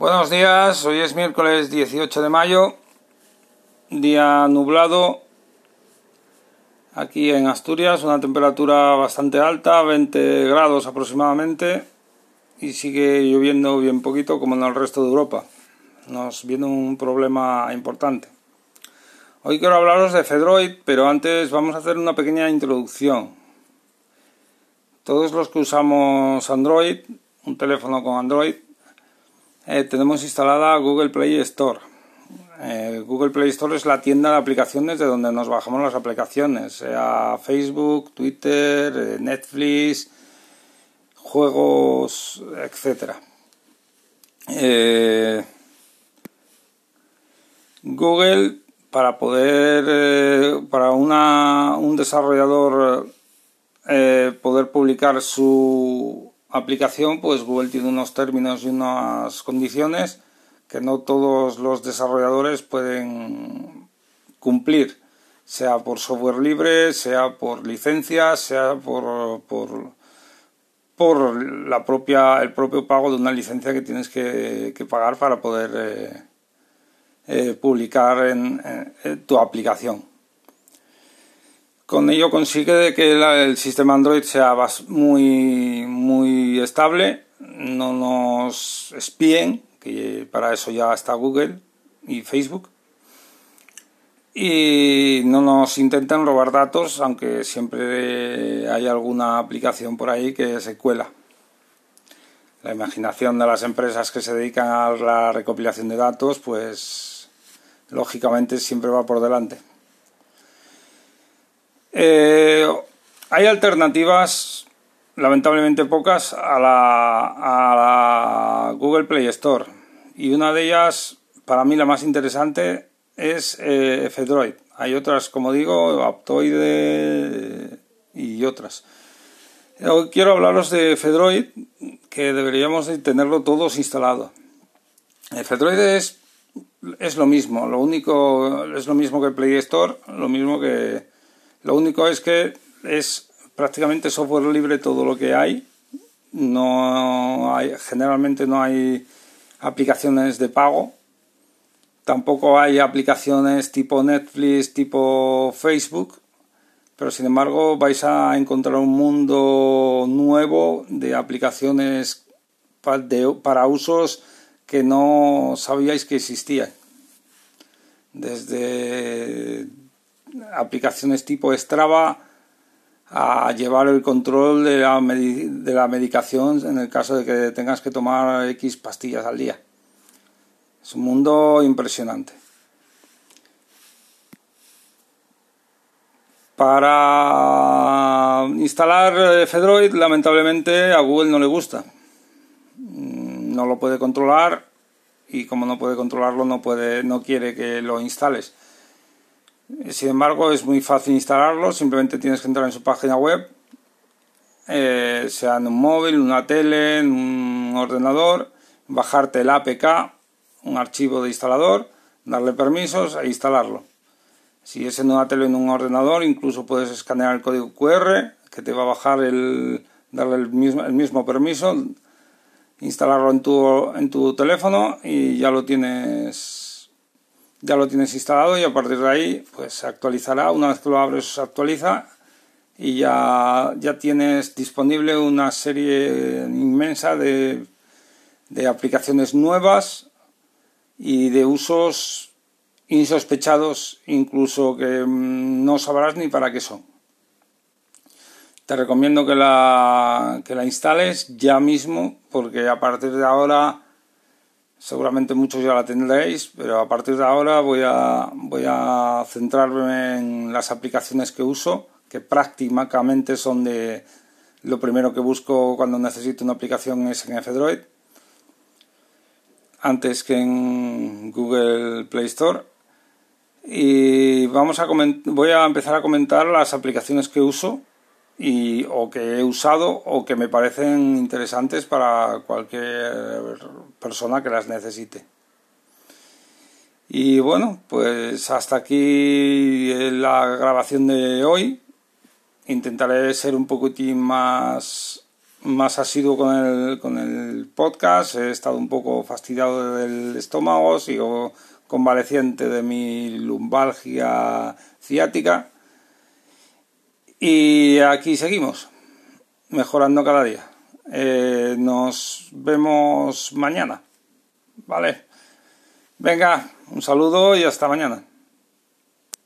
Buenos días, hoy es miércoles 18 de mayo, día nublado aquí en Asturias, una temperatura bastante alta, 20 grados aproximadamente, y sigue lloviendo bien poquito como en el resto de Europa. Nos viene un problema importante. Hoy quiero hablaros de Fedroid, pero antes vamos a hacer una pequeña introducción. Todos los que usamos Android, un teléfono con Android, eh, tenemos instalada Google Play Store. Eh, Google Play Store es la tienda de aplicaciones de donde nos bajamos las aplicaciones, sea Facebook, Twitter, eh, Netflix, juegos, etc. Google, para poder, para una, un desarrollador poder publicar su aplicación, pues Google tiene unos términos y unas condiciones que no todos los desarrolladores pueden cumplir, sea por software libre, sea por licencia, sea por, por, por la propia, el propio pago de una licencia que tienes que, pagar para poder eh, eh, publicar en tu aplicación. Con ello consigue que el sistema Android sea muy, muy estable, no nos espíen, que para eso ya está Google y Facebook, y no nos intenten robar datos, aunque siempre hay alguna aplicación por ahí que se cuela. La imaginación de las empresas que se dedican a la recopilación de datos, pues lógicamente siempre va por delante. Eh, hay alternativas, lamentablemente pocas, a la, Google Play Store. Y una de ellas, para mí la más interesante, es eh, Fedroid. Hay otras, como digo, Aptoide y otras. Hoy quiero hablaros de Fedroid, que deberíamos tenerlo todos instalado. El Fedroid es, es lo mismo, lo único es lo mismo que Play Store, lo mismo que, lo único es que es prácticamente software libre todo lo que hay. No hay, generalmente no hay aplicaciones de pago. Tampoco hay aplicaciones tipo Netflix, tipo Facebook. Pero sin embargo vais a encontrar un mundo nuevo de aplicaciones para usos que no sabíais que existían. Desde aplicaciones tipo Strava a llevar el control de la, de la medicación en el caso de que tengas que tomar X pastillas al día. Es un mundo impresionante. Para instalar Fedroid, lamentablemente a Google no le gusta. Mm, no lo puede controlar y como no puede controlarlo, no, puede, no quiere que lo instales. Sin embargo, es muy fácil instalarlo, simplemente tienes que entrar en su página web, eh, sea en un móvil, una tele, en un ordenador, bajarte el APK, un archivo de instalador, darle permisos e instalarlo. Si es en una tele o en un ordenador, incluso puedes escanear el código QR que te va a bajar el, darle el mismo, el mismo permiso, instalarlo en tu, en tu teléfono y ya lo tienes ya lo tienes instalado y a partir de ahí pues se actualizará. Una vez que lo abres se actualiza y ya, ya tienes disponible una serie inmensa de, de aplicaciones nuevas y de usos insospechados incluso que mm, no sabrás ni para qué son. Te recomiendo que la, que la instales ya mismo porque a partir de ahora Seguramente muchos ya la tendréis, pero a partir de ahora voy a, voy a centrarme en las aplicaciones que uso, que prácticamente son de lo primero que busco cuando necesito una aplicación es en F-Droid, antes que en Google Play Store. Y vamos a voy a empezar a comentar las aplicaciones que uso y, o que he usado o que me parecen interesantes para cualquier persona que las necesite. Y bueno, pues hasta aquí la grabación de hoy. Intentaré ser un poquitín más más asiduo con el, con el podcast. He estado un poco fastidiado del estómago, sigo convaleciente de mi lumbalgia ciática. Y aquí seguimos, mejorando cada día. Eh, nos vemos mañana. ¿Vale? Venga, un saludo y hasta mañana.